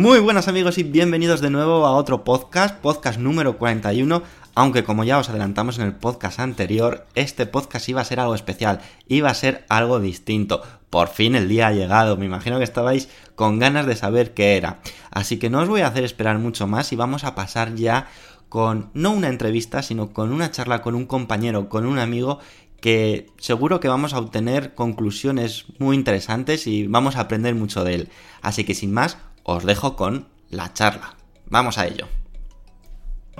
Muy buenas amigos y bienvenidos de nuevo a otro podcast, podcast número 41, aunque como ya os adelantamos en el podcast anterior, este podcast iba a ser algo especial, iba a ser algo distinto. Por fin el día ha llegado, me imagino que estabais con ganas de saber qué era. Así que no os voy a hacer esperar mucho más y vamos a pasar ya con no una entrevista, sino con una charla con un compañero, con un amigo que seguro que vamos a obtener conclusiones muy interesantes y vamos a aprender mucho de él. Así que sin más, os dejo con la charla. Vamos a ello.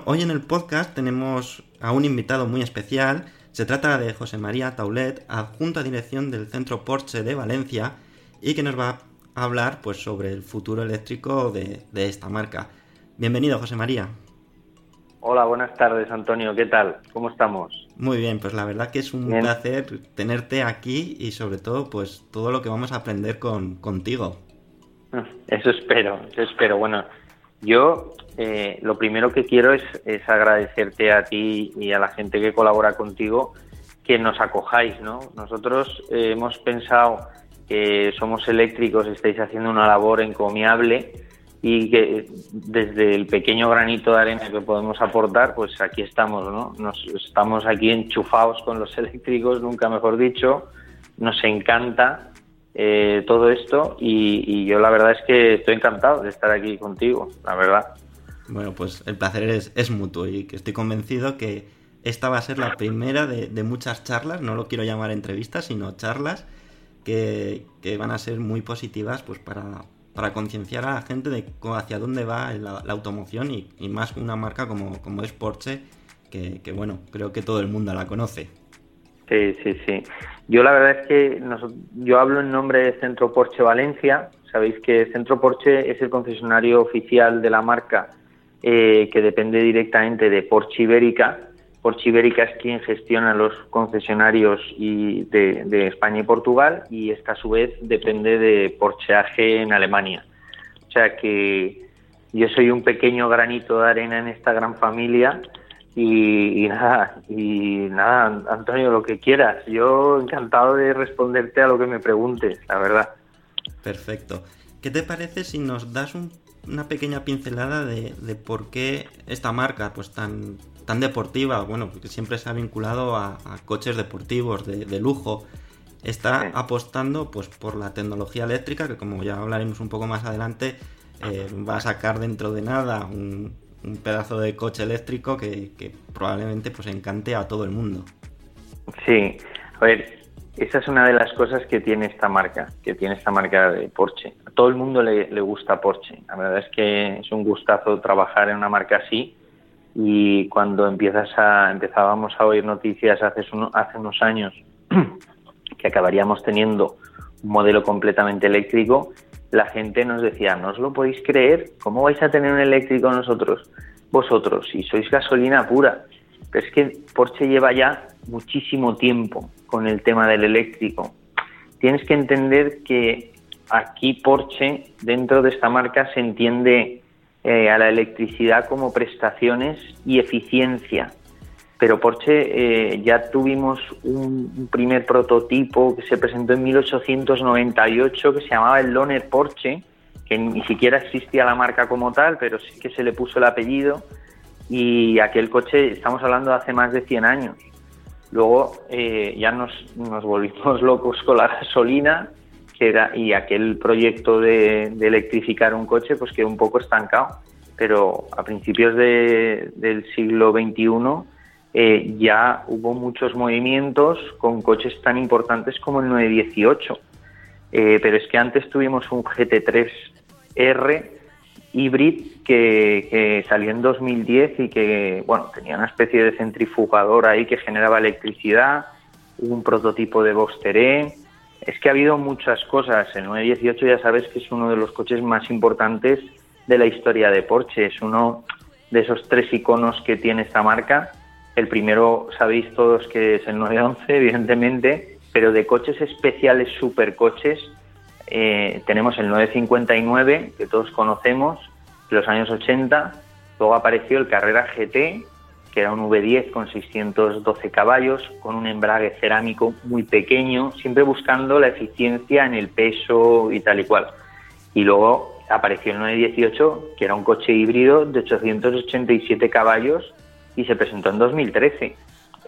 Hoy en el podcast tenemos a un invitado muy especial. Se trata de José María Taulet, adjunto a dirección del Centro Porsche de Valencia, y que nos va a hablar pues, sobre el futuro eléctrico de, esta marca. Bienvenido, José María. Hola, buenas tardes, Antonio. ¿Qué tal? ¿Cómo estamos? Muy bien, pues la verdad que es un placer tenerte aquí y sobre todo, pues todo lo que vamos a aprender con, contigo. Eso espero, eso espero. Bueno, yo eh, lo primero que quiero es, agradecerte a ti y a la gente que colabora contigo que nos acojáis, ¿no? Nosotros eh, hemos pensado que somos eléctricos, estáis haciendo una labor encomiable y que desde el pequeño granito de arena que podemos aportar, pues aquí estamos, ¿no? Nos, estamos aquí enchufados con los eléctricos, nunca mejor dicho, nos encanta eh, todo esto y, yo la verdad es que estoy encantado de estar aquí contigo, la verdad. Bueno, pues el placer es, mutuo y que estoy convencido que esta va a ser la primera de, muchas charlas, no lo quiero llamar entrevistas, sino charlas que, van a ser muy positivas pues para, para concienciar a la gente de hacia dónde va la, automoción y, más una marca como, como es Porsche, que, que bueno, creo que todo el mundo la conoce. Sí, sí, sí. Yo la verdad es que yo hablo en nombre de Centro Porsche Valencia. Sabéis que Centro Porsche es el concesionario oficial de la marca eh, que depende directamente de Porsche Ibérica. Porsche Ibérica es quien gestiona los concesionarios y de, España y Portugal y esta a su vez depende de Porsche AG en Alemania. O sea que yo soy un pequeño granito de arena en esta gran familia y, nada, y nada, Antonio, lo que quieras. Yo encantado de responderte a lo que me preguntes, la verdad. Perfecto. ¿Qué te parece si nos das una pequeña pincelada de, por qué esta marca, pues tan, tan deportiva, bueno, porque siempre se ha vinculado a, coches deportivos de, lujo, está apostando pues por la tecnología eléctrica, que como ya hablaremos un poco más adelante, eh, va a sacar dentro de nada un, un pedazo de coche eléctrico que, probablemente pues encante a todo el mundo. Sí, a ver, esa es una de las cosas que tiene esta marca, que tiene esta marca de Porsche. A todo el mundo le, gusta Porsche. La verdad es que es un gustazo trabajar en una marca así y cuando empiezas a empezábamos a oír noticias hace, hace unos años que acabaríamos teniendo un modelo completamente eléctrico, la gente nos decía, no os lo podéis creer, ¿cómo vais a tener un eléctrico nosotros? Vosotros, si sois gasolina pura. Pero es que Porsche lleva ya muchísimo tiempo con el tema del eléctrico. Tienes que entender que aquí Porsche, dentro de esta marca, se entiende a la electricidad como prestaciones y eficiencia. Pero Porsche ya tuvimos un, primer prototipo que se presentó en 1898 que se llamaba el Loner Porsche, que ni siquiera existía la marca como tal, pero sí que se le puso el apellido y aquel coche, estamos hablando de hace más de 100 años. Luego eh, ya nos, nos, volvimos locos con la gasolina que era, y aquel proyecto de, electrificar un coche pues quedó un poco estancado. Pero a principios del siglo XXI eh, ya hubo muchos movimientos con coches tan importantes como el 918. Eh, pero es que antes tuvimos un GT3R híbrido que, salió en 2010 y que bueno tenía una especie de centrifugador ahí que generaba electricidad, un prototipo de Boxster Es que ha habido muchas cosas. El 918 ya sabes que es uno de los coches más importantes de la historia de Porsche. Es uno de esos tres iconos que tiene esta marca. El primero sabéis todos que es el 911, evidentemente, pero de coches especiales, supercoches, eh, tenemos el 959, que todos conocemos, de los años 80. Luego apareció el Carrera GT, que era un V10 con 612 caballos, con un embrague cerámico muy pequeño, siempre buscando la eficiencia en el peso y tal y cual. Y luego apareció el 918, que era un coche híbrido de 887 caballos y se presentó en 2013.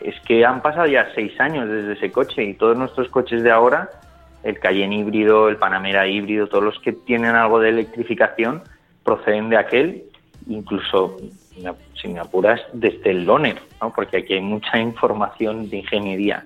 Es que han pasado ya seis años desde ese coche y todos nuestros coches de ahora el Cayenne híbrido, el Panamera híbrido, todos los que tienen algo de electrificación proceden de aquel, incluso, si me apuras, desde el Loner, ¿no? porque aquí hay mucha información de ingeniería.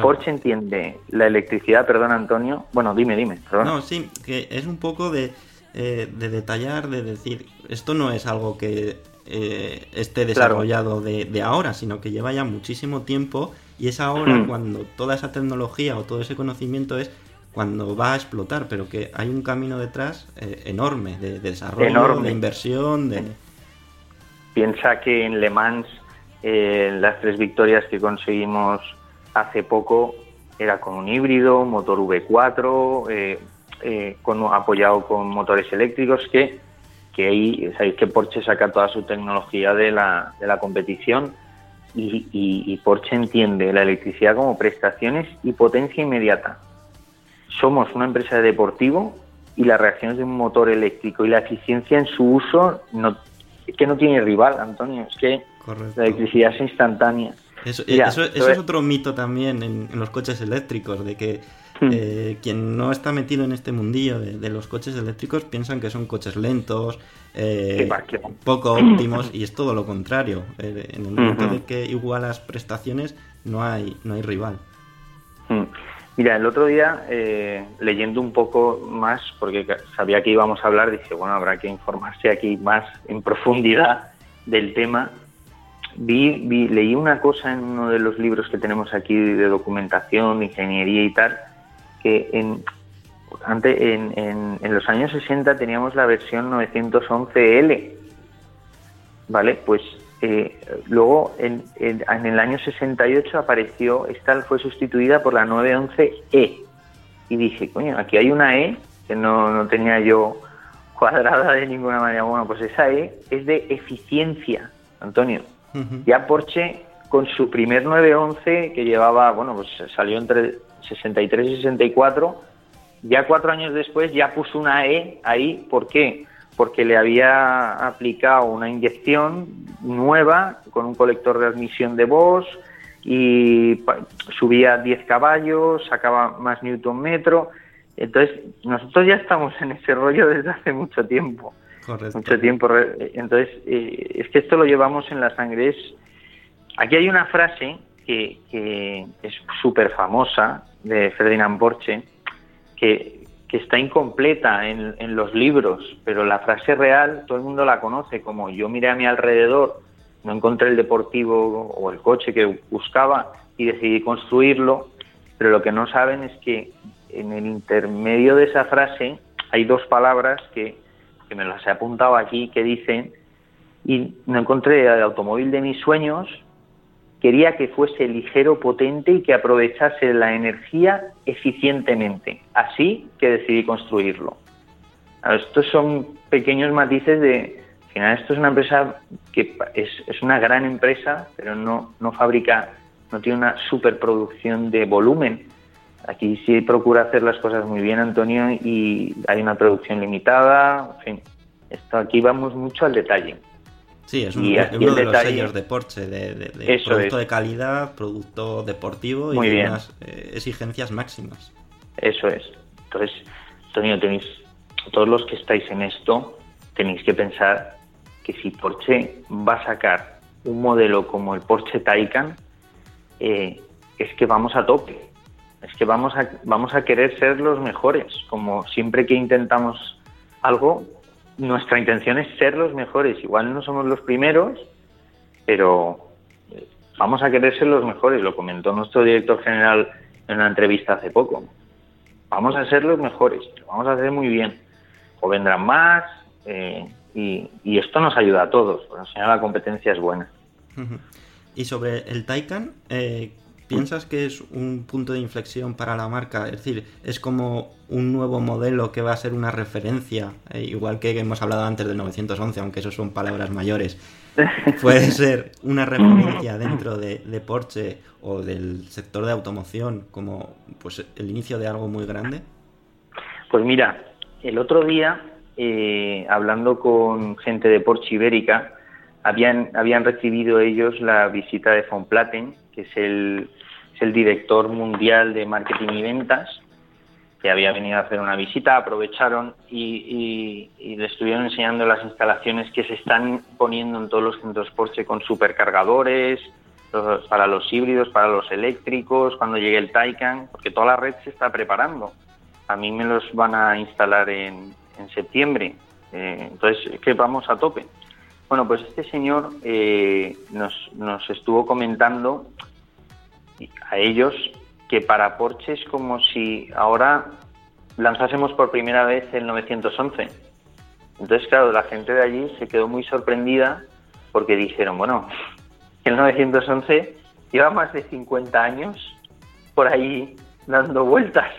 Porsche entiende la electricidad, perdón Antonio, bueno, dime, dime, perdón. No, sí, que es un poco de, eh, de detallar, de decir, esto no es algo que eh, esté desarrollado de, de, ahora, sino que lleva ya muchísimo tiempo y es ahora hmm. cuando toda esa tecnología o todo ese conocimiento es cuando va a explotar, pero que hay un camino detrás eh, enorme de, desarrollo, de inversión, de... Piensa que en Le Mans eh, las tres victorias que conseguimos hace poco era con un híbrido, motor V4, eh, con, apoyado con motores eléctricos, que, que ahí sabéis que Porsche saca toda su tecnología de la, de la competición y, y Porsche entiende la electricidad como prestaciones y potencia inmediata somos una empresa de deportivo y las reacciones de un motor eléctrico y la eficiencia en su uso no, es que no tiene rival, Antonio, es que la electricidad es instantánea. Eso, es otro mito también en, los coches eléctricos, de que hmm. eh, quien no está metido en este mundillo de, los coches eléctricos piensan que son coches lentos, eh, poco óptimos, y es todo lo contrario. Eh, en el momento de que igualas prestaciones, no hay, no hay rival. Hmm. Mira, el otro día, eh, leyendo un poco más, porque sabía que íbamos a hablar, dije, bueno, habrá que informarse aquí más en profundidad del tema. Vi, leí una cosa en uno de los libros que tenemos aquí de documentación, de ingeniería y tal, que en, antes, en, en los años 60 teníamos la versión 911L, ¿vale? Pues eh, luego, en, el año 68 apareció, esta fue sustituida por la 911E. Y dije, coño, aquí hay una E que no, tenía yo cuadrada de ninguna manera. Bueno, pues esa E es de eficiencia, Antonio. Ya Porsche, con su primer 911, que llevaba, bueno, pues salió entre 63 y 64, ya cuatro años después ya puso una E ahí. ¿Por qué? porque le había aplicado una inyección nueva con un colector de admisión de voz y subía 10 caballos, sacaba más newton metro. Entonces, nosotros ya estamos en ese rollo desde hace mucho tiempo. Mucho tiempo. Entonces, eh, es que esto lo llevamos en la sangre. aquí hay una frase que, que es súper famosa de Ferdinand Porsche, que que está incompleta en, los libros, pero la frase real todo el mundo la conoce, como yo miré a mi alrededor, no encontré el deportivo o el coche que buscaba y decidí construirlo, pero lo que no saben es que en el intermedio de esa frase hay dos palabras que, que me las he apuntado aquí que dicen y no encontré el automóvil de mis sueños, quería que fuese ligero, potente y que aprovechase la energía eficientemente. Así que decidí construirlo. Estos son pequeños matices de, final esto es una empresa que es, es una gran empresa, pero no, no fabrica, no tiene una superproducción de volumen. Aquí sí procura hacer las cosas muy bien, Antonio, y hay una producción limitada. En fin, esto aquí vamos mucho al detalle. Sí, es, un, uno de los sellos de Porsche, de, producto de calidad, producto deportivo y unas eh, exigencias máximas. Eso es. Entonces, Antonio, tenéis, todos los que estáis en esto, tenéis que pensar que si Porsche va a sacar un modelo como el Porsche Taycan, eh, es que vamos a tope. Es que vamos a, vamos a querer ser los mejores. Como siempre que intentamos algo, nuestra intención es ser los mejores. Igual no somos los primeros, pero eh, vamos a querer ser los mejores. Lo comentó nuestro director general en una entrevista hace poco. Vamos a ser los mejores, lo vamos a hacer muy bien. O vendrán más, eh, y, esto nos ayuda a todos, al la competencia es buena. Y sobre el Taycan, eh, ¿Piensas que es un punto de inflexión para la marca? Es decir, es como un nuevo modelo que va a ser una referencia, eh, igual que hemos hablado antes del 911, aunque eso son palabras mayores. ¿Puede ser una referencia dentro de, Porsche o del sector de automoción como pues el inicio de algo muy grande? Pues mira, el otro día, eh, hablando con gente de Porsche Ibérica, habían, habían recibido ellos la visita de Von Platen, que es el, el director mundial de marketing y ventas, que había venido a hacer una visita, aprovecharon y, le estuvieron enseñando las instalaciones que se están poniendo en todos los centros Porsche con supercargadores, para los híbridos, para los eléctricos, cuando llegue el Taycan, porque toda la red se está preparando. A mí me los van a instalar en, septiembre, eh, entonces es que vamos a tope. Bueno, pues este señor eh, nos, nos estuvo comentando a ellos que para Porsche es como si ahora lanzásemos por primera vez el 911. Entonces, claro, la gente de allí se quedó muy sorprendida porque dijeron, bueno, el 911 lleva más de 50 años por ahí dando vueltas.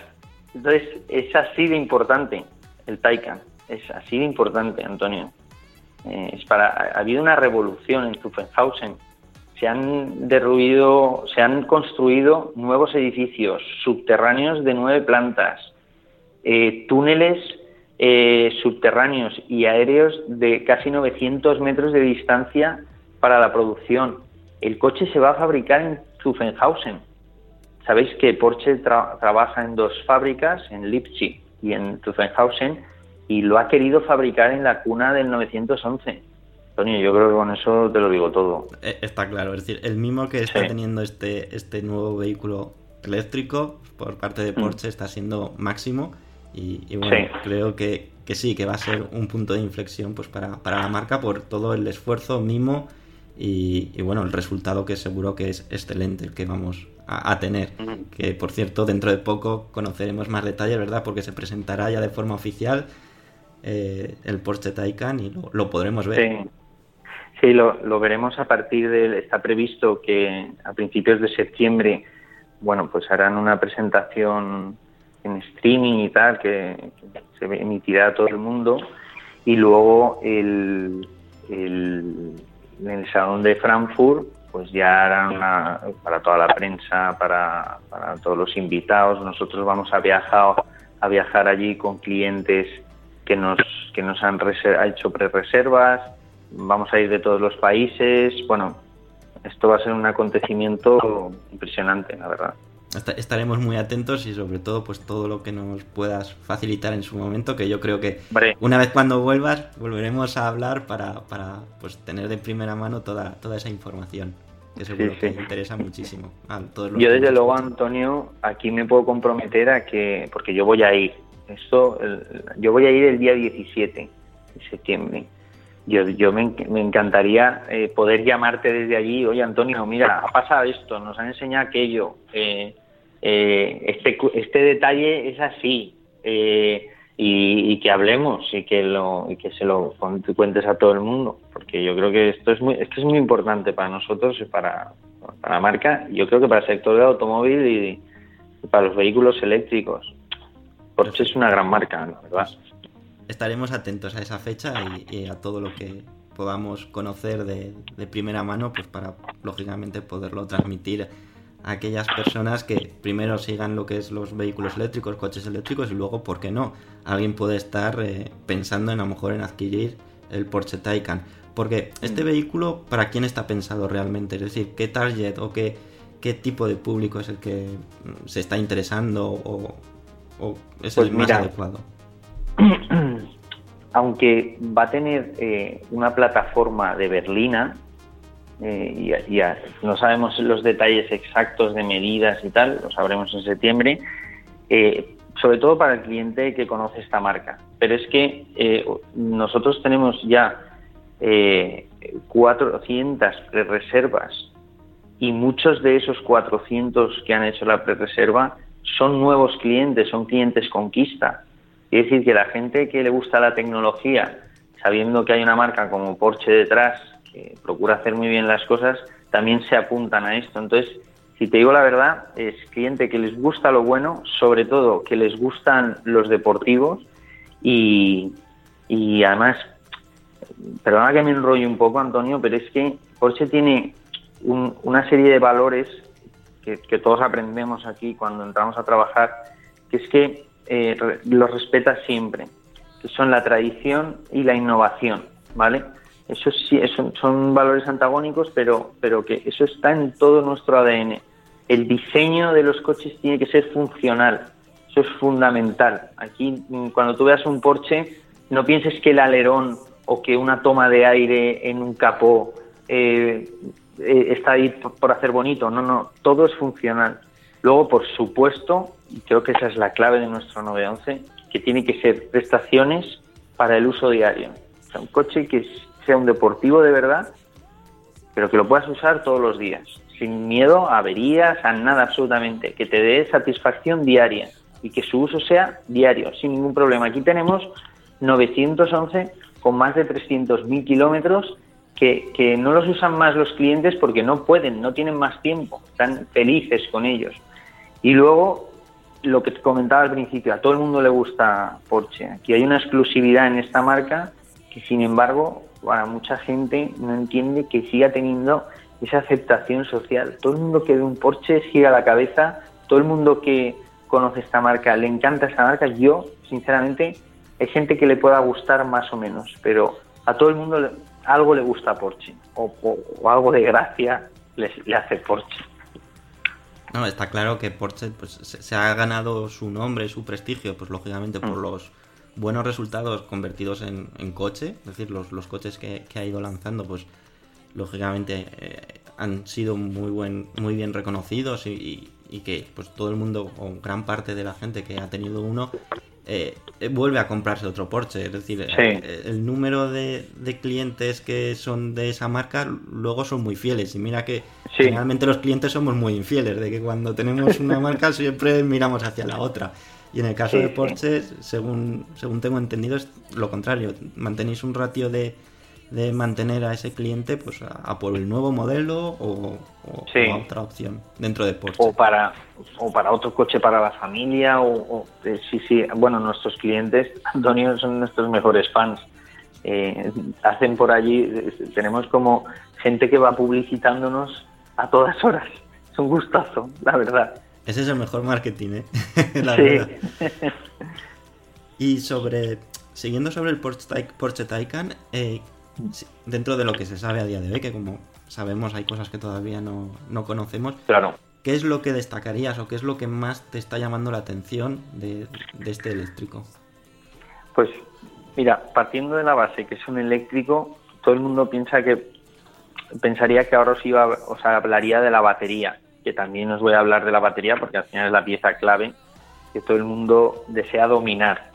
Entonces, es así de importante el Taycan, es así de importante, Antonio. Eh, es para, ha habido una revolución en Zuffenhausen se han derruido, se han construido nuevos edificios subterráneos de nueve plantas, eh, túneles eh, subterráneos y aéreos de casi 900 metros de distancia para la producción. El coche se va a fabricar en Zuffenhausen. Sabéis que Porsche trabaja en dos fábricas, en Leipzig y en Zuffenhausen, y lo ha querido fabricar en la cuna del 911 Tony, yo creo que con eso te lo digo todo. Eh, está claro, es decir, el mismo que está teniendo este, este nuevo vehículo eléctrico por parte de mm. Porsche está siendo máximo y, bueno, creo que, sí, que va a ser un punto de inflexión pues para, la marca por todo el esfuerzo, mimo y, bueno, el resultado que seguro que es excelente el que vamos a, tener. Mm. Que por cierto, dentro de poco conoceremos más detalles, ¿verdad? Porque se presentará ya de forma oficial eh, el Porsche Taycan y lo, podremos ver. Sí. Lo, veremos a partir de. Está previsto que a principios de septiembre, bueno, pues harán una presentación en streaming y tal, que, se emitirá a todo el mundo. Y luego el, el, en el Salón de Frankfurt, pues ya harán para toda la prensa, para, para todos los invitados. Nosotros vamos a viajar, a viajar allí con clientes que nos, que nos han hecho pre-reservas vamos a ir de todos los países. Bueno, esto va a ser un acontecimiento impresionante, la verdad. Estaremos muy atentos y sobre todo pues todo lo que nos puedas facilitar en su momento, que yo creo que una vez cuando vuelvas volveremos a hablar para, para pues tener de primera mano toda, toda esa información, que seguro que interesa muchísimo a todos Yo desde luego, Antonio, aquí me puedo comprometer a que, porque yo voy a ir, esto, yo voy a ir el día 17 de septiembre. Yo, yo me, encantaría eh, poder llamarte desde allí, oye Antonio, mira, ha pasado esto, nos han enseñado aquello, eh, eh, este, este detalle es así, y, que hablemos y que, lo, y que se lo cuentes a todo el mundo, porque yo creo que esto es muy, esto es muy importante para nosotros y para, para la marca, yo creo que para el sector del automóvil y, para los vehículos eléctricos. Porsche es una gran marca, ¿verdad? estaremos atentos a esa fecha y, a todo lo que podamos conocer de, primera mano, pues para lógicamente poderlo transmitir a aquellas personas que primero sigan lo que es los vehículos eléctricos, coches eléctricos y luego, ¿por qué no? Alguien puede estar eh, pensando en a lo mejor en adquirir el Porsche Taycan. Porque este mm. vehículo, ¿para quién está pensado realmente? Es decir, ¿qué target o qué, qué tipo de público es el que mm, se está interesando o, es el pues más adecuado? Aunque va a tener eh, una plataforma de berlina, eh, y, no sabemos los detalles exactos de medidas y tal, lo sabremos en septiembre, eh, sobre todo para el cliente que conoce esta marca. Pero es que nosotros tenemos ya 400 reservas y muchos de esos 400 que han hecho la pre-reserva son nuevos clientes, son clientes conquista. Es decir, que la gente que le gusta la tecnología, sabiendo que hay una marca como Porsche detrás, que procura hacer muy bien las cosas, también se apuntan a esto. Entonces, si te digo la verdad, es cliente que les gusta lo bueno, sobre todo que les gustan los deportivos y, y además, perdona que me enrollo un poco, Antonio, pero es que Porsche tiene una serie de valores que, todos aprendemos aquí cuando entramos a trabajar, que es que eh, los respeta siempre, que son la tradición y la innovación, ¿vale? Eso sí, son valores antagónicos, pero, pero que eso está en todo nuestro ADN. El diseño de los coches tiene que ser funcional, eso es fundamental. Aquí, mm, cuando tú veas un Porsche, no pienses que el alerón o que una toma de aire en un capó eh, eh, está ahí por hacer bonito, no, no, todo es funcional. Luego, por supuesto, y creo que esa es la clave de nuestro 911, que tiene que ser prestaciones para el uso diario. O sea, un coche que sea un deportivo de verdad, pero que lo puedas usar todos los días, sin miedo a averías, a nada absolutamente, que te dé satisfacción diaria y que su uso sea diario, sin ningún problema. Aquí tenemos 911 con más de 300.000 kilómetros que, no los usan más los clientes porque no pueden, no tienen más tiempo, están felices con ellos. Y luego, lo que te comentaba al principio, a todo el mundo le gusta Porsche. Aquí hay una exclusividad en esta marca que, sin embargo, para mucha gente no entiende que siga teniendo esa aceptación social. Todo el mundo que ve un Porsche gira la cabeza, todo el mundo que conoce esta marca le encanta esta marca. Yo, sinceramente, hay gente que le pueda gustar más o menos, pero a todo el mundo algo le gusta a Porsche o, algo de gracia le, hace Porsche. No, está claro que Porsche pues, se, ha ganado su nombre, su prestigio, pues lógicamente por mm. los buenos resultados convertidos en, coche, es decir, los, los coches que, ha ido lanzando, pues lógicamente eh, han sido muy buen, muy bien reconocidos y, y, que pues todo el mundo o gran parte de la gente que ha tenido uno eh, vuelve a comprarse otro Porsche. Es decir, eh, el número de, clientes que son de esa marca luego son muy fieles. Y mira que generalmente los clientes somos muy infieles, de que cuando tenemos una marca siempre miramos hacia la otra. Y en el caso de Porsche, según, según tengo entendido, es lo contrario. Mantenéis un ratio de, de mantener a ese cliente pues a, por el nuevo modelo o, otra opción dentro de Porsche. O para, o para otro coche para la familia. O, eh, sí, sí. Bueno, nuestros clientes, Antonio, son nuestros mejores fans. Eh, hacen por allí, eh, tenemos como gente que va publicitándonos a todas horas. Es un gustazo, la verdad. Ese es el mejor marketing, ¿eh? la verdad. Y sobre, siguiendo sobre el Porsche, Porsche Taycan, eh, dentro de lo que se sabe a día de hoy, que como sabemos hay cosas que todavía no, conocemos. Claro. ¿Qué es lo que destacarías o qué es lo que más te está llamando la atención de, este eléctrico? Pues mira, partiendo de la base que es un eléctrico, todo el mundo piensa que pensaría que ahora os iba, os hablaría de la batería, que también os voy a hablar de la batería porque al final es la pieza clave que todo el mundo desea dominar.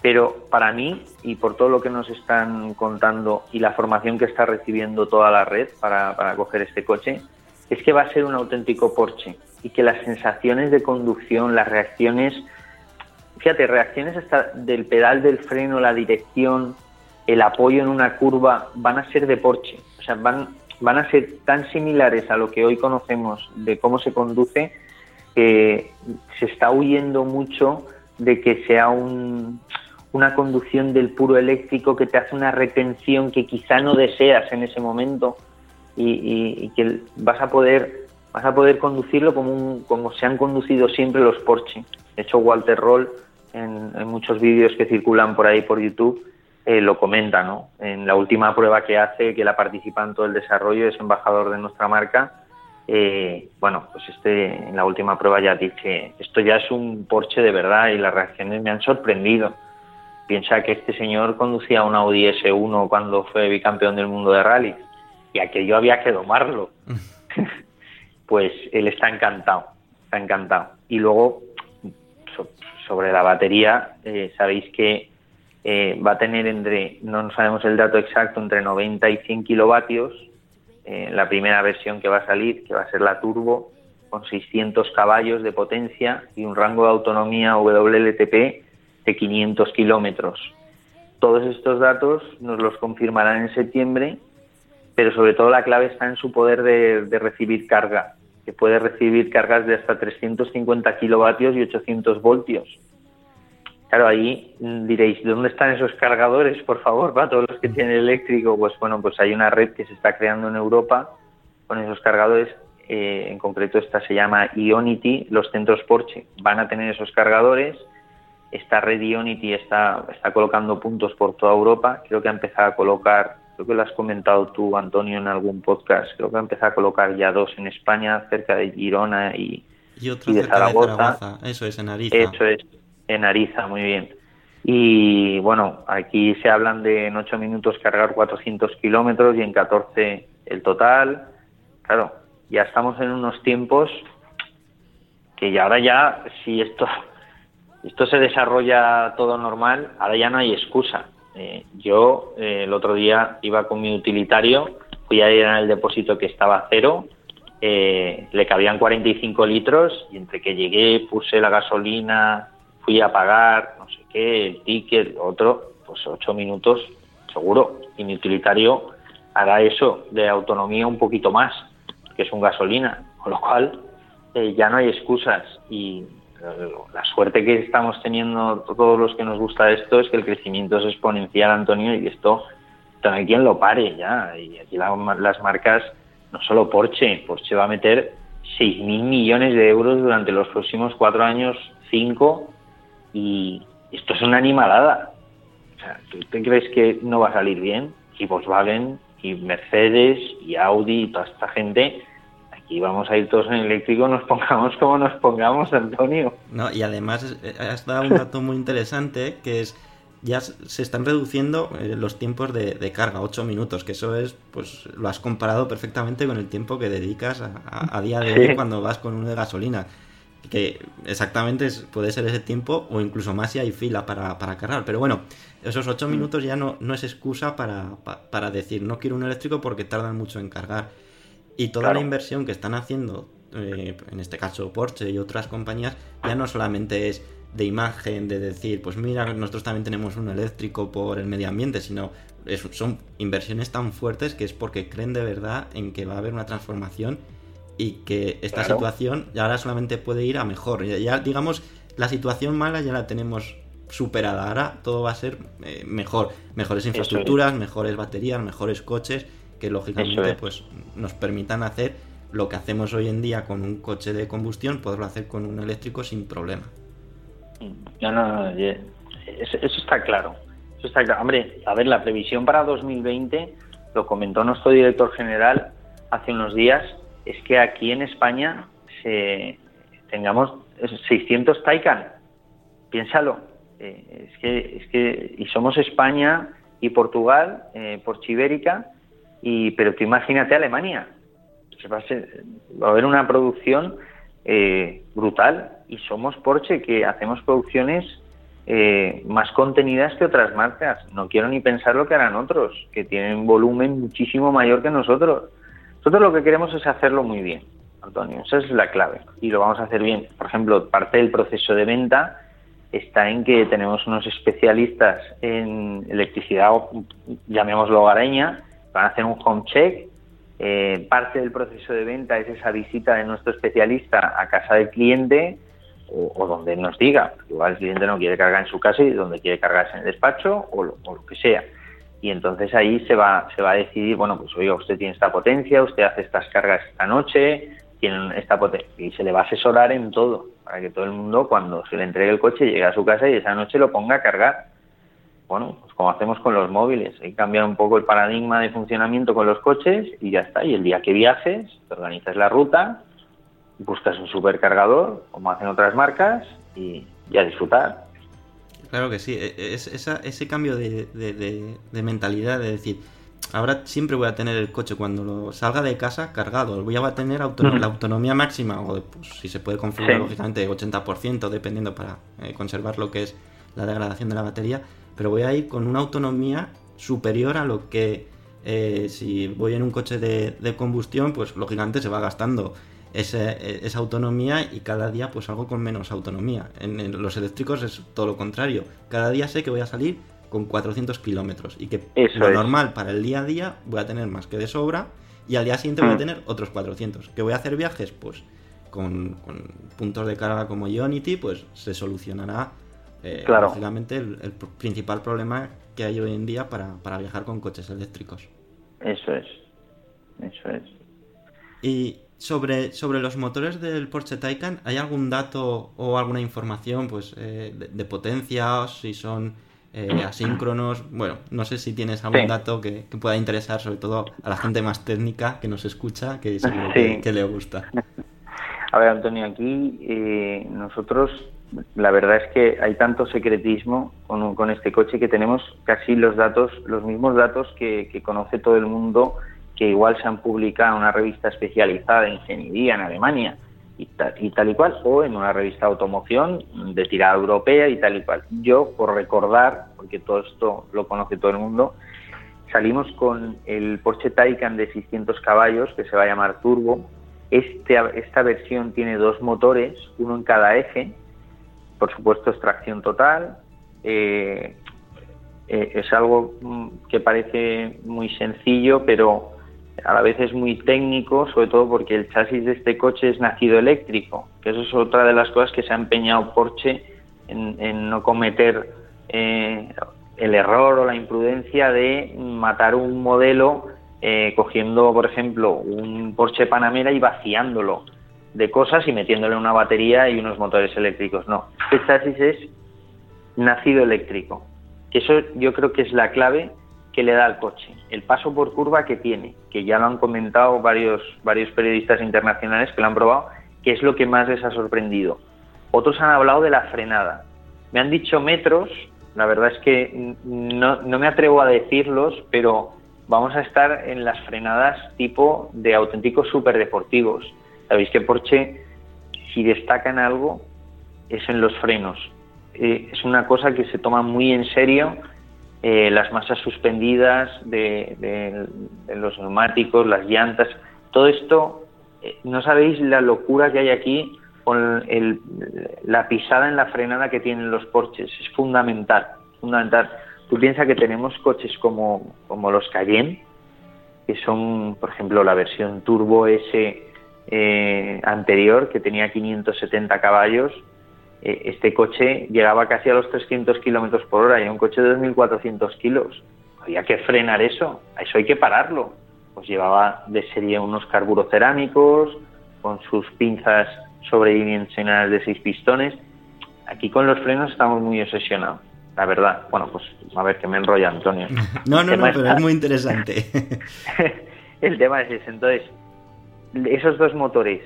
Pero para mí, y por todo lo que nos están contando y la formación que está recibiendo toda la red para, para coger este coche, es que va a ser un auténtico Porsche y que las sensaciones de conducción, las reacciones, fíjate, reacciones hasta del pedal del freno, la dirección, el apoyo en una curva, van a ser de Porsche. O sea, van, van a ser tan similares a lo que hoy conocemos de cómo se conduce que se está huyendo mucho de que sea un, una conducción del puro eléctrico que te hace una retención que quizá no deseas en ese momento y, que vas a poder vas a poder conducirlo como, como se han conducido siempre los Porsche. De hecho, Walter Roll, en, muchos vídeos que circulan por ahí por YouTube, eh, lo comenta, ¿no? En la última prueba que hace, que la participa en todo el desarrollo, es embajador de nuestra marca. Eh, bueno, pues este en la última prueba ya dice, esto ya es un Porsche de verdad y las reacciones me han sorprendido. Piensa que este señor conducía un Audi S1 cuando fue bicampeón del mundo de rally y aquello había que domarlo. pues él está encantado, está encantado. Y luego, sobre la batería, eh, sabéis que eh, va a tener entre, no sabemos el dato exacto, entre 90 y 100 kilovatios. Eh, la primera versión que va a salir, que va a ser la Turbo, con 600 caballos de potencia y un rango de autonomía WLTP de 500 kilómetros. Todos estos datos nos los confirmarán en septiembre pero sobre todo la clave está en su poder de, recibir carga, que puede recibir cargas de hasta 350 kilovatios y 800 voltios. Claro, ahí diréis, ¿dónde están esos cargadores, por favor, para todos los que tienen eléctrico? Pues bueno, pues hay una red que se está creando en Europa con esos cargadores, eh, en concreto esta se llama Ionity, los centros Porsche van a tener esos cargadores, esta red Ionity está, está colocando puntos por toda Europa, creo que ha empezado a colocar creo que lo has comentado tú, Antonio, en algún podcast, creo que ha empezado a colocar ya dos en España, cerca de Girona y, y, de, Zaragoza. Eso es, en Ariza. Eso es, en Ariza, muy bien. Y bueno, aquí se hablan de en 8 minutos cargar 400 kilómetros y en 14 el total. Claro, ya estamos en unos tiempos que ya ahora ya, si esto, esto se desarrolla todo normal, ahora ya no hay excusa. Eh, yo eh, el otro día iba con mi utilitario, fui a ir el depósito que estaba cero, eh, le cabían 45 litros y entre que llegué puse la gasolina, fui a pagar, no sé qué, el ticket, otro, pues ocho minutos seguro. Y mi utilitario hará eso de autonomía un poquito más, que es un gasolina, con lo cual ya no hay excusas y la suerte que estamos teniendo todos los que nos gusta esto es que el crecimiento es exponencial, Antonio, y esto no hay quien lo pare ya. Y aquí las marcas, no solo Porsche, Porsche va a meter 6.000 millones de euros durante los próximos cuatro años, cinco, y esto es una animalada. O sea, ¿tú te crees que no va a salir bien? Y Volkswagen, y Mercedes, y Audi, y toda esta gente y vamos a ir todos en eléctrico, nos pongamos como nos pongamos, Antonio. No, y además eh, has dado un dato muy interesante que es ya se están reduciendo eh, los tiempos de, carga, 8 minutos, que eso es, pues lo has comparado perfectamente con el tiempo que dedicas a, día de hoy cuando vas con uno de gasolina. Que exactamente puede ser ese tiempo o incluso más si hay fila para, para cargar. Pero bueno, esos 8 mm. minutos ya no, no es excusa para, para decir no quiero un eléctrico porque tardan mucho en cargar. Y toda la inversión que están haciendo, eh, en este caso Porsche y otras compañías, ya no solamente es de imagen, de decir, pues mira, nosotros también tenemos un eléctrico por el medio ambiente, sino son inversiones tan fuertes que es porque creen de verdad en que va a haber una transformación y que esta situación ya ahora solamente puede ir a mejor. Ya, digamos, la situación mala ya la tenemos superada. Ahora todo va a ser eh, mejor. Mejores infraestructuras, mejores baterías, mejores coches que lógicamente pues nos permitan hacer lo que hacemos hoy en día con un coche de combustión, poderlo hacer con un eléctrico sin problema. No, no, no eso, está claro. Eso está claro. Hombre, a ver, la previsión para 2020, lo comentó nuestro director general hace unos días, es que aquí en España se tengamos 600 Taycan. Piénsalo. Eh, es que, es que, y somos España y Portugal, eh, por Chibérica, y, pero tú imagínate Alemania. Va a, haber una producción eh, brutal y somos Porsche que hacemos producciones eh, más contenidas que otras marcas. No quiero ni pensar lo que harán otros, que tienen volumen muchísimo mayor que nosotros. Nosotros lo que queremos es hacerlo muy bien, Antonio. Esa es la clave y lo vamos a hacer bien. Por ejemplo, parte del proceso de venta está en que tenemos unos especialistas en electricidad, llamémoslo hogareña, van a hacer un home check. Eh, parte del proceso de venta es esa visita de nuestro especialista a casa del cliente o, donde nos diga. Igual el cliente no quiere cargar en su casa y donde quiere cargarse en el despacho o lo, que sea. Y entonces ahí se va, se va a decidir, bueno, pues oiga, usted tiene esta potencia, usted hace estas cargas esta noche, tiene esta potencia, y se le va a asesorar en todo, para que todo el mundo cuando se le entregue el coche llegue a su casa y esa noche lo ponga a cargar. Bueno, pues como hacemos con los móviles, hay que cambiar un poco el paradigma de funcionamiento con los coches y ya está. Y el día que viajes, te organizas la ruta, buscas un supercargador, como hacen otras marcas, y, ya disfrutar. Claro que sí, e, es, ese cambio de, de, mentalidad de decir, ahora siempre voy a tener el coche cuando salga de casa cargado, voy a tener la autonomía máxima, o pues, si se puede configurar lógicamente 80%, dependiendo para eh, conservar lo que es la degradación de la batería, pero voy a ir con una autonomía superior a lo que eh, si voy en un coche de, combustión, pues lógicamente se va gastando esa autonomía y cada día pues algo con menos autonomía. En, los eléctricos es todo lo contrario. Cada día sé que voy a salir con 400 kilómetros y que lo normal para el día a día voy a tener más que de sobra y al día siguiente voy a mm. tener otros 400. ¿Que voy a hacer viajes? Pues con, puntos de carga como Ionity pues se solucionará eh, lógicamente el, el, principal problema que hay hoy en día para, para viajar con coches eléctricos. Eso es, eso es. Y sobre, sobre los motores del Porsche Taycan, ¿hay algún dato o alguna información pues eh, de, potencia, si son eh, asíncronos? Bueno, no sé si tienes algún dato que, pueda interesar sobre todo a la gente más técnica que nos escucha, que que, le gusta. A ver, Antonio, aquí eh, nosotros la verdad es que hay tanto secretismo con, con este coche que tenemos casi los datos, los mismos datos que, conoce todo el mundo que igual se han publicado en una revista especializada de ingeniería en Alemania y tal, y tal y cual, o en una revista de automoción de tirada europea y tal y cual. Yo, por recordar, porque todo esto lo conoce todo el mundo, salimos con el Porsche Taycan de 600 caballos, que se va a llamar Turbo. Este, esta versión tiene dos motores, uno en cada eje, por supuesto extracción total, eh, eh, es algo mm, que parece muy sencillo, pero a la vez es muy técnico, sobre todo porque el chasis de este coche es nacido eléctrico, que eso es otra de las cosas que se ha empeñado Porsche en, no cometer eh, el error o la imprudencia de matar un modelo eh, cogiendo, por ejemplo, un Porsche Panamera y vaciándolo de cosas y metiéndole una batería y unos motores eléctricos. No, este chasis es nacido eléctrico. Eso yo creo que es la clave que le da al coche, el paso por curva que tiene, que ya lo han comentado varios, varios periodistas internacionales que lo han probado, que es lo que más les ha sorprendido. Otros han hablado de la frenada. Me han dicho metros, la verdad es que no, no me atrevo a decirlos, pero vamos a estar en las frenadas tipo de auténticos superdeportivos. Sabéis que Porsche, si destaca en algo, es en los frenos. Eh, es una cosa que se toma muy en serio eh, las masas suspendidas de, los neumáticos, las llantas, todo esto, eh, no sabéis la locura que hay aquí con la pisada en la frenada que tienen los Porsches, es fundamental, fundamental. Tú piensas que tenemos coches como, como los Cayenne, que son, por ejemplo, la versión Turbo S eh, anterior, que tenía 570 caballos, eh, este coche llegaba casi a los 300 kilómetros por hora y un coche de 2.400 kilos. Había que frenar eso, a eso hay que pararlo. Pues llevaba de serie unos carburocerámicos con sus pinzas sobredimensionadas de seis pistones. Aquí con los frenos estamos muy obsesionados, la verdad. Bueno, pues a ver que me enrolla Antonio. No, no, no, pero es muy interesante. el tema es ese. Entonces, esos dos motores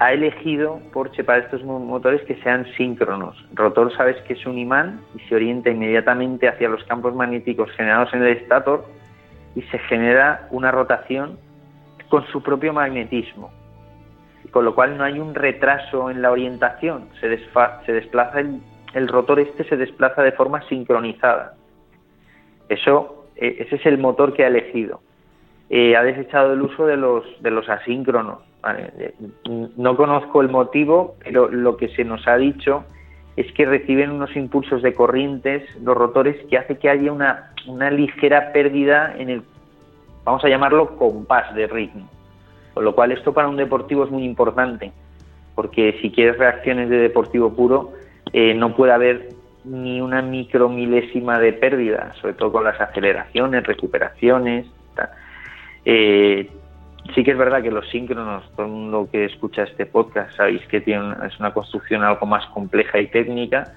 ha elegido Porsche para estos motores que sean síncronos. rotor sabes que es un imán y se orienta inmediatamente hacia los campos magnéticos generados en el estator y se genera una rotación con su propio magnetismo. Con lo cual no hay un retraso en la orientación, se, se desplaza el, rotor este se desplaza de forma sincronizada. Eso, e, ese es el motor que ha elegido. Eh, ha desechado el uso de los, de los asíncronos no conozco el motivo, pero lo que se nos ha dicho es que reciben unos impulsos de corrientes los rotores que hace que haya una, una ligera pérdida en el, vamos a llamarlo, compás de ritmo. Con lo cual esto para un deportivo es muy importante, porque si quieres reacciones de deportivo puro, eh, no puede haber ni una micromilésima de pérdida, sobre todo con las aceleraciones, recuperaciones. Eh, sí que es verdad que los síncronos, todo el mundo que escucha este podcast sabéis que tiene, es una construcción algo más compleja y técnica,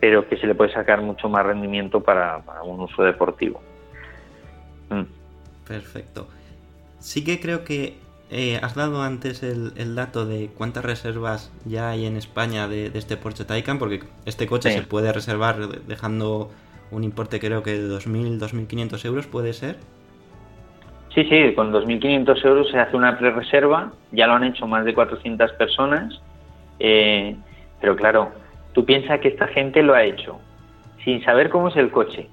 pero que se le puede sacar mucho más rendimiento para, un uso deportivo. Mm. Perfecto. Sí que creo que eh, has dado antes el, dato de cuántas reservas ya hay en España de, este Porsche Taycan, porque este coche se puede reservar dejando un importe creo que de 2.000, 2.500 euros, ¿puede ser? Sí, sí, con 2.500 euros se hace una pre-reserva, ya lo han hecho más de 400 personas, eh, pero claro, tú piensas que esta gente lo ha hecho sin saber cómo es el coche,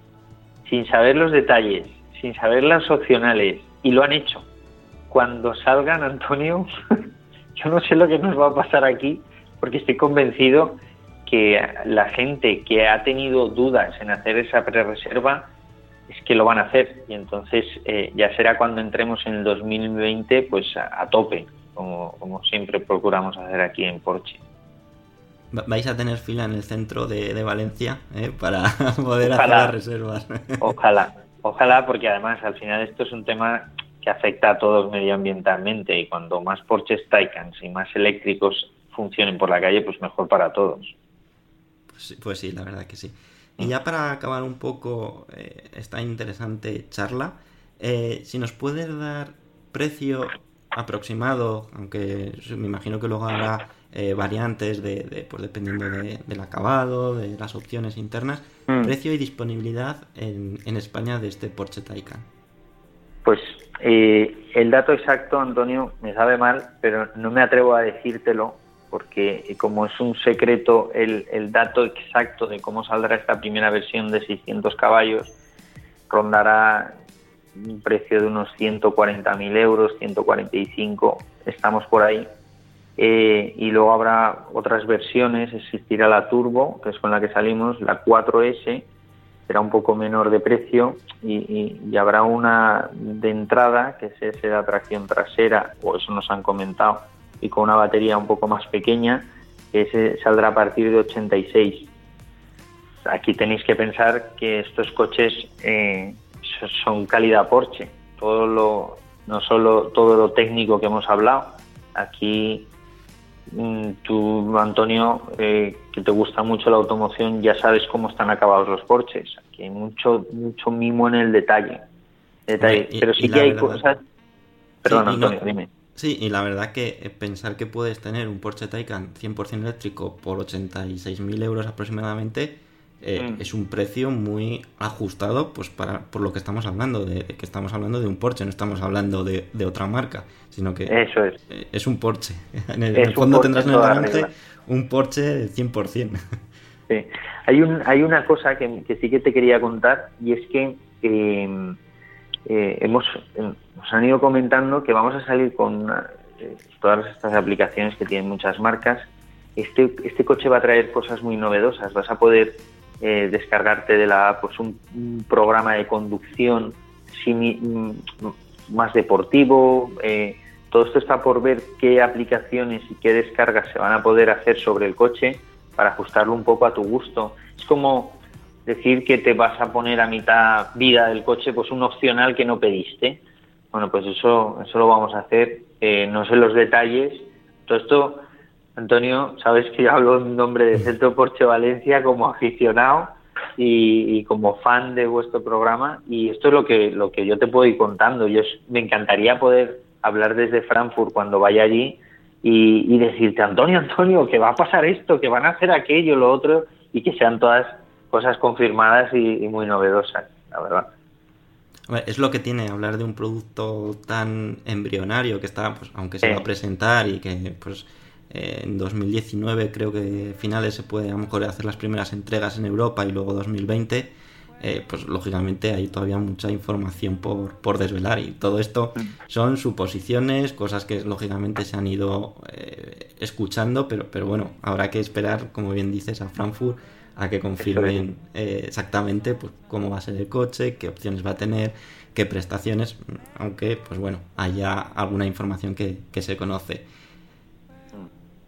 sin saber los detalles, sin saber las opcionales, y lo han hecho. Cuando salgan, Antonio, yo no sé lo que nos va a pasar aquí, porque estoy convencido que la gente que ha tenido dudas en hacer esa pre-reserva es que lo van a hacer y entonces eh, ya será cuando entremos en el 2020 pues a, tope, como, como, siempre procuramos hacer aquí en Porsche. Vais a tener fila en el centro de, Valencia eh, para poder hacer las reservas. Ojalá, ojalá, porque además al final esto es un tema que afecta a todos medioambientalmente y cuando más Porsches Taycans y más eléctricos funcionen por la calle, pues mejor para todos. Pues, pues sí, la verdad que sí. Y ya para acabar un poco eh, esta interesante charla, eh, si nos puedes dar precio aproximado, aunque me imagino que luego habrá eh, variantes de, pues dependiendo del acabado, de las opciones internas, mm. precio y disponibilidad en, en España de este Porsche Taycan. Pues el dato exacto, Antonio, me sabe mal, pero no me atrevo a decírtelo porque eh, como es un secreto el, dato exacto de cómo saldrá esta primera versión de 600 caballos, rondará un precio de unos 140.000 euros, 145, estamos por ahí. Eh, y luego habrá otras versiones, existirá la Turbo, que es con la que salimos, la 4S, será un poco menor de precio y, habrá una de entrada que es ese de atracción trasera o eso nos han comentado y con una batería un poco más pequeña que ese saldrá a partir de 86 aquí tenéis que pensar que estos coches eh, son calidad Porsche todo lo no solo todo lo técnico que hemos hablado aquí Mm, tú, Antonio, eh, que te gusta mucho la automoción, ya sabes cómo están acabados los Porsches. Aquí hay mucho, mucho mimo en el detalle. Pero sí que hay cosas. Perdón, Antonio, dime. Sí, y la verdad que eh, pensar que puedes tener un Porsche Taycan 100% eléctrico por 86.000 euros aproximadamente eh, mm. es un precio muy ajustado pues para por lo que estamos hablando, de, que estamos hablando de un Porsche, no estamos hablando de, otra marca, sino que Eso es. Eh, es un Porsche. En el, fondo tendrás en el un Porsche 100%. Sí. Hay, un, hay una cosa que, sí que te quería contar y es que em, eh, hemos nos han ido comentando que vamos a salir con todas estas aplicaciones que tienen muchas marcas. Este, este coche va a traer cosas muy novedosas. Vas a poder eh, descargarte de la pues un, programa de conducción mm, más deportivo. Eh, todo esto está por ver qué aplicaciones y qué descargas se van a poder hacer sobre el coche para ajustarlo un poco a tu gusto. Es como decir que te vas a poner a mitad vida del coche pues un opcional que no pediste. Bueno, pues eso, eso lo vamos a hacer. Eh, no sé los detalles. Todo esto Antonio, sabes que yo hablo en nombre de Centro Porsche Valencia como aficionado y, como fan de vuestro programa y esto es lo que lo que yo te puedo ir contando. Yo me encantaría poder hablar desde Frankfurt cuando vaya allí y, decirte Antonio, Antonio, que va a pasar esto, que van a hacer aquello, lo otro y que sean todas cosas confirmadas y, muy novedosas, la verdad. Es lo que tiene hablar de un producto tan embrionario que está, pues, aunque se va a presentar y que pues en 2019 creo que finales se puede a lo mejor hacer las primeras entregas en Europa y luego 2020. Eh, pues lógicamente hay todavía mucha información por, por, desvelar y todo esto son suposiciones, cosas que lógicamente se han ido eh, escuchando, pero, pero bueno, habrá que esperar, como bien dices, a Frankfurt a que confirmen eh, exactamente pues, cómo va a ser el coche, qué opciones va a tener, qué prestaciones, aunque pues bueno, haya alguna información que, que se conoce.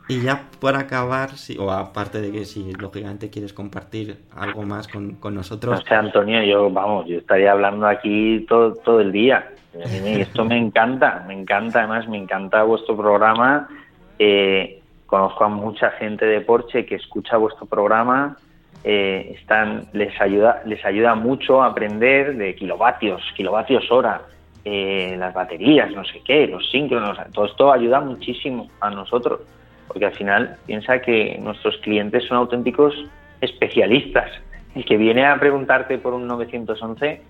Y ya por acabar, o aparte de que si lógicamente quieres compartir algo más con, nosotros. No sé, Antonio, yo, vamos, yo estaría hablando aquí todo, todo el día. Esto me encanta, me encanta, además me encanta vuestro programa. Eh, conozco a mucha gente de Porsche que escucha vuestro programa. Eh, están, les ayuda, les ayuda mucho a aprender de kilovatios, kilovatios hora, eh, las baterías, no sé qué, los síncronos, todo esto ayuda muchísimo a nosotros porque al final piensa que nuestros clientes son auténticos especialistas. El que viene a preguntarte por un 911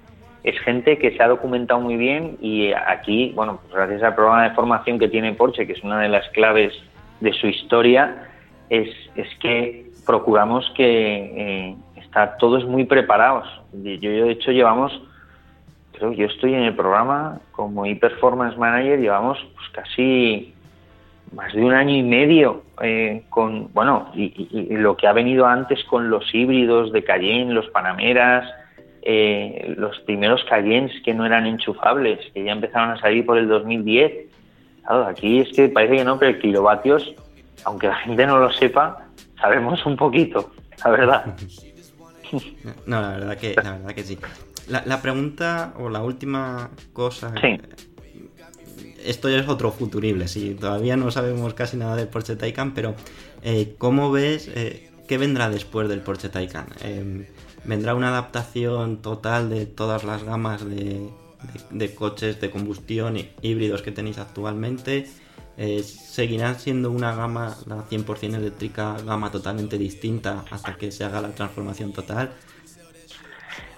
es gente que se ha documentado muy bien y aquí, bueno, pues gracias al programa de formación que tiene Porsche, que es una de las claves de su historia, es, es que procuramos que eh, todos muy preparados. Yo, de hecho, llevamos, creo que yo estoy en el programa como e-performance manager, llevamos pues, casi más de un año y medio eh, con, bueno, y, lo que ha venido antes con los híbridos de Cayenne, los Panameras, eh, los primeros Cayennes que no eran enchufables, que ya empezaron a salir por el 2010. Claro, aquí es que parece que no, pero kilovatios, aunque la gente no lo sepa, sabemos un poquito, la verdad. No, la verdad que, la verdad que sí. La, la pregunta o la última cosa sí esto ya es otro futurible, sí, todavía no sabemos casi nada del Porsche Taycan, pero eh, ¿cómo ves eh, qué vendrá después del Porsche Taycan? Em, ¿Vendrá una adaptación total de todas las gamas de, coches de combustión híbridos que tenéis actualmente? Eh, ¿Seguirá siendo una gama, la 100% eléctrica, gama totalmente distinta hasta que se haga la transformación total?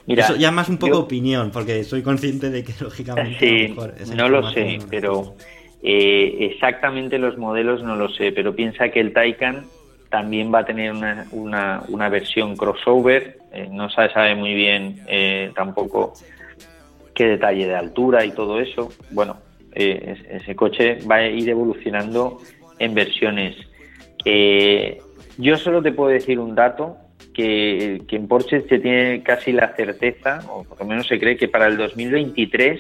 Eso ya más un poco opinión, porque soy consciente de que lógicamente. Sí, no lo sé, pero eh, exactamente los modelos no lo sé, pero piensa que el Taycan también va a tener una, una, una versión crossover, eh, no se sabe muy bien eh, tampoco qué detalle de altura y todo eso. Bueno, ese coche va a ir evolucionando en versiones. yo solo te puedo decir un dato que, en Porsche se tiene casi la certeza, o por lo menos se cree que para el 2023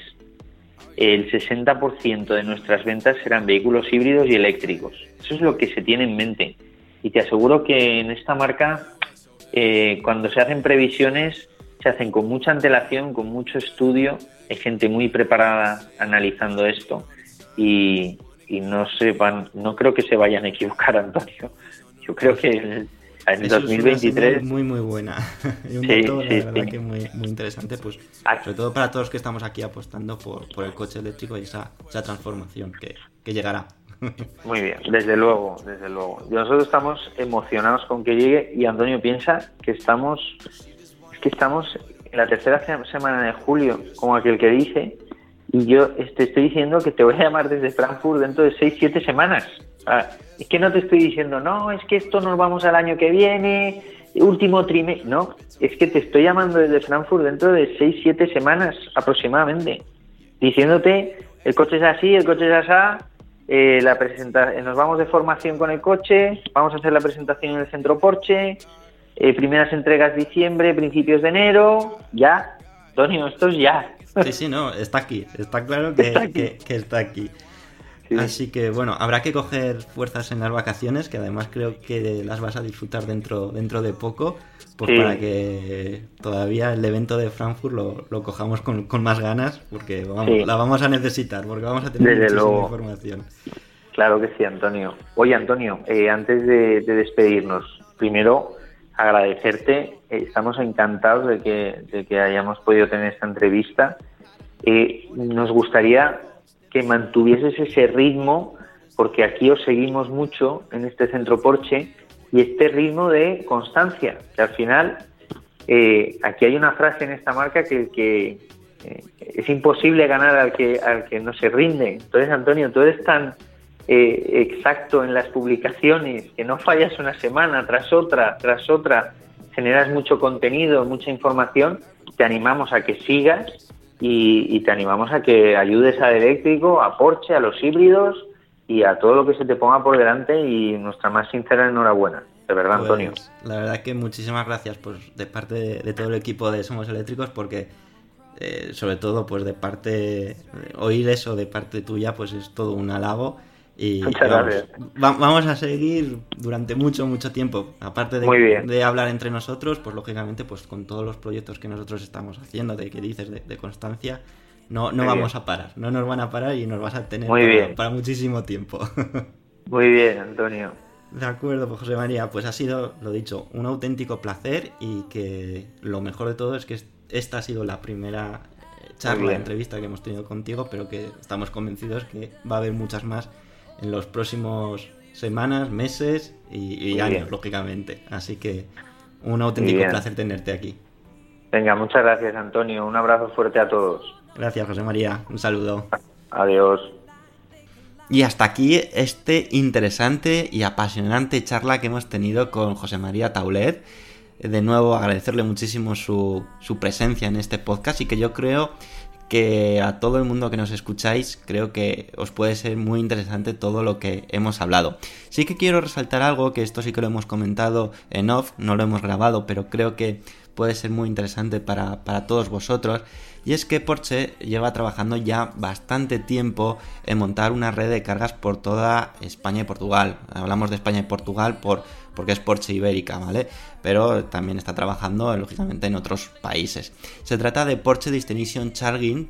el 60% de nuestras ventas serán vehículos híbridos y eléctricos. Eso es lo que se tiene en mente. Y te aseguro que en esta marca, eh, cuando se hacen previsiones, se hacen con mucha antelación, con mucho estudio. Hay gente muy preparada analizando esto y, no, se van, no creo que se vayan a equivocar, Antonio. Yo creo que el, en 2023. muy, muy buena. y un sí, la verdad que muy, muy interesante, pues, ah. sobre todo para todos que estamos aquí apostando por, por el coche eléctrico y esa, esa transformación que, que llegará. Muy bien, desde luego, desde luego. Nosotros estamos emocionados con que llegue y Antonio piensa que estamos, es que estamos en la tercera semana de julio, como aquel que dice, y yo te estoy diciendo que te voy a llamar desde Frankfurt dentro de 6-7 semanas. Ah, es que no te estoy diciendo, no, es que esto nos vamos al año que viene, último trimestre. No, es que te estoy llamando desde Frankfurt dentro de 6-7 semanas aproximadamente, diciéndote, el coche es así, el coche es así, eh, la presenta nos vamos de formación con el coche, vamos a hacer la presentación en el centro Porsche, eh, primeras entregas diciembre, principios de enero, ya, Antonio, esto es ya. Sí, sí, no, está aquí, está claro que, que está aquí. Así que bueno, habrá que coger fuerzas en las vacaciones, que además creo que las vas a disfrutar dentro, dentro de poco, pues para que todavía el evento de Frankfurt lo, lo cojamos con, con, más ganas, porque vamos, la vamos a necesitar, porque vamos a tener muchísima información. Claro que sí, Antonio. Oye, Antonio, eh, antes de, despedirnos, primero agradecerte, eh, estamos encantados de que, de que hayamos podido tener esta entrevista. Eh, nos gustaría que mantuvieses ese ritmo, porque aquí os seguimos mucho en este centro Porsche, y este ritmo de constancia, que al final, eh, aquí hay una frase en esta marca que, que eh, es imposible ganar al que, al que no se rinde. Entonces, Antonio, tú eres tan eh, exacto en las publicaciones, que no fallas una semana tras otra, tras otra, generas mucho contenido, mucha información, te animamos a que sigas y, te animamos a que ayudes al eléctrico, a Porsche, a los híbridos y a todo lo que se te ponga por delante y nuestra más sincera enhorabuena. De verdad, pues, Antonio. La verdad que muchísimas gracias pues, de parte de, todo el equipo de Somos Eléctricos porque eh, sobre todo pues de parte oír eso de parte tuya pues es todo un halago Y Muchas gracias. vamos a seguir durante mucho, mucho tiempo. Aparte de, de, hablar entre nosotros, pues lógicamente, pues con todos los proyectos que nosotros estamos haciendo, de que dices, de, constancia, no, no vamos a parar. No nos van a parar y nos vas a tener para, para, muchísimo tiempo. Muy bien, Antonio. De acuerdo, pues José María, pues ha sido, lo dicho, un auténtico placer y que lo mejor de todo es que esta ha sido la primera charla, entrevista que hemos tenido contigo, pero que estamos convencidos que va a haber muchas más en los próximos semanas, meses y, años, lógicamente. Así que un auténtico placer tenerte aquí. Venga, muchas gracias, Antonio. Un abrazo fuerte a todos. Gracias, José María. Un saludo. Adiós. Y hasta aquí este interesante y apasionante charla que hemos tenido con José María Taulet. De nuevo agradecerle muchísimo su, su presencia en este podcast y que yo creo que a todo el mundo que nos escucháis creo que os puede ser muy interesante todo lo que hemos hablado. Sí que quiero resaltar algo, que esto sí que lo hemos comentado en off, no lo hemos grabado, pero creo que puede ser muy interesante para, para todos vosotros. Y es que Porsche lleva trabajando ya bastante tiempo en montar una red de cargas por toda España y Portugal. Hablamos de España y Portugal por porque es Porsche Ibérica, ¿vale? Pero también está trabajando, lógicamente, en otros países. Se trata de Porsche Destination Charging,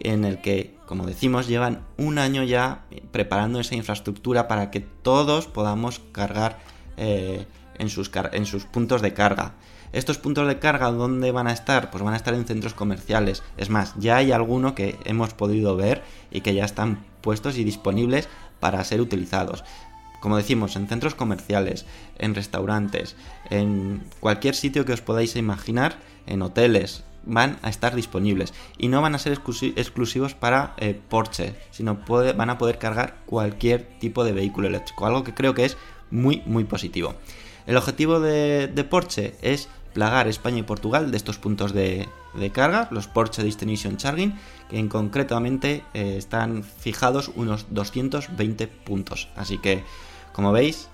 en el que, como decimos, llevan un año ya preparando esa infraestructura para que todos podamos cargar eh, en, sus en sus puntos de carga. Estos puntos de carga, ¿dónde van a estar? Pues van a estar en centros comerciales. Es más, ya hay alguno que hemos podido ver y que ya están puestos y disponibles para ser utilizados como decimos, en centros comerciales, en restaurantes, en cualquier sitio que os podáis imaginar, en hoteles, van a estar disponibles y no van a ser exclusivos para eh, Porsche, sino van a poder cargar cualquier tipo de vehículo eléctrico, algo que creo que es muy muy positivo. El objetivo de, Porsche es plagar España y Portugal de estos puntos de, carga, los Porsche Destination Charging, que en concretamente eh, están fijados unos 220 puntos. Así que como veis,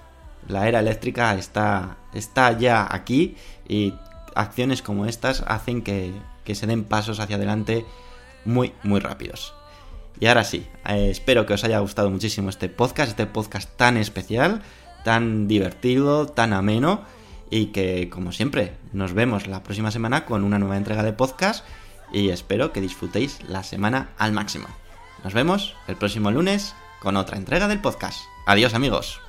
la era eléctrica está, está ya aquí y acciones como estas hacen que, se den pasos hacia adelante muy, muy rápidos. Y ahora sí, eh, espero que os haya gustado muchísimo este podcast, este podcast tan especial, tan divertido, tan ameno y que, como siempre, nos vemos la próxima semana con una nueva entrega de podcast y espero que disfrutéis la semana al máximo. Nos vemos el próximo lunes con otra entrega del podcast. Adiós amigos.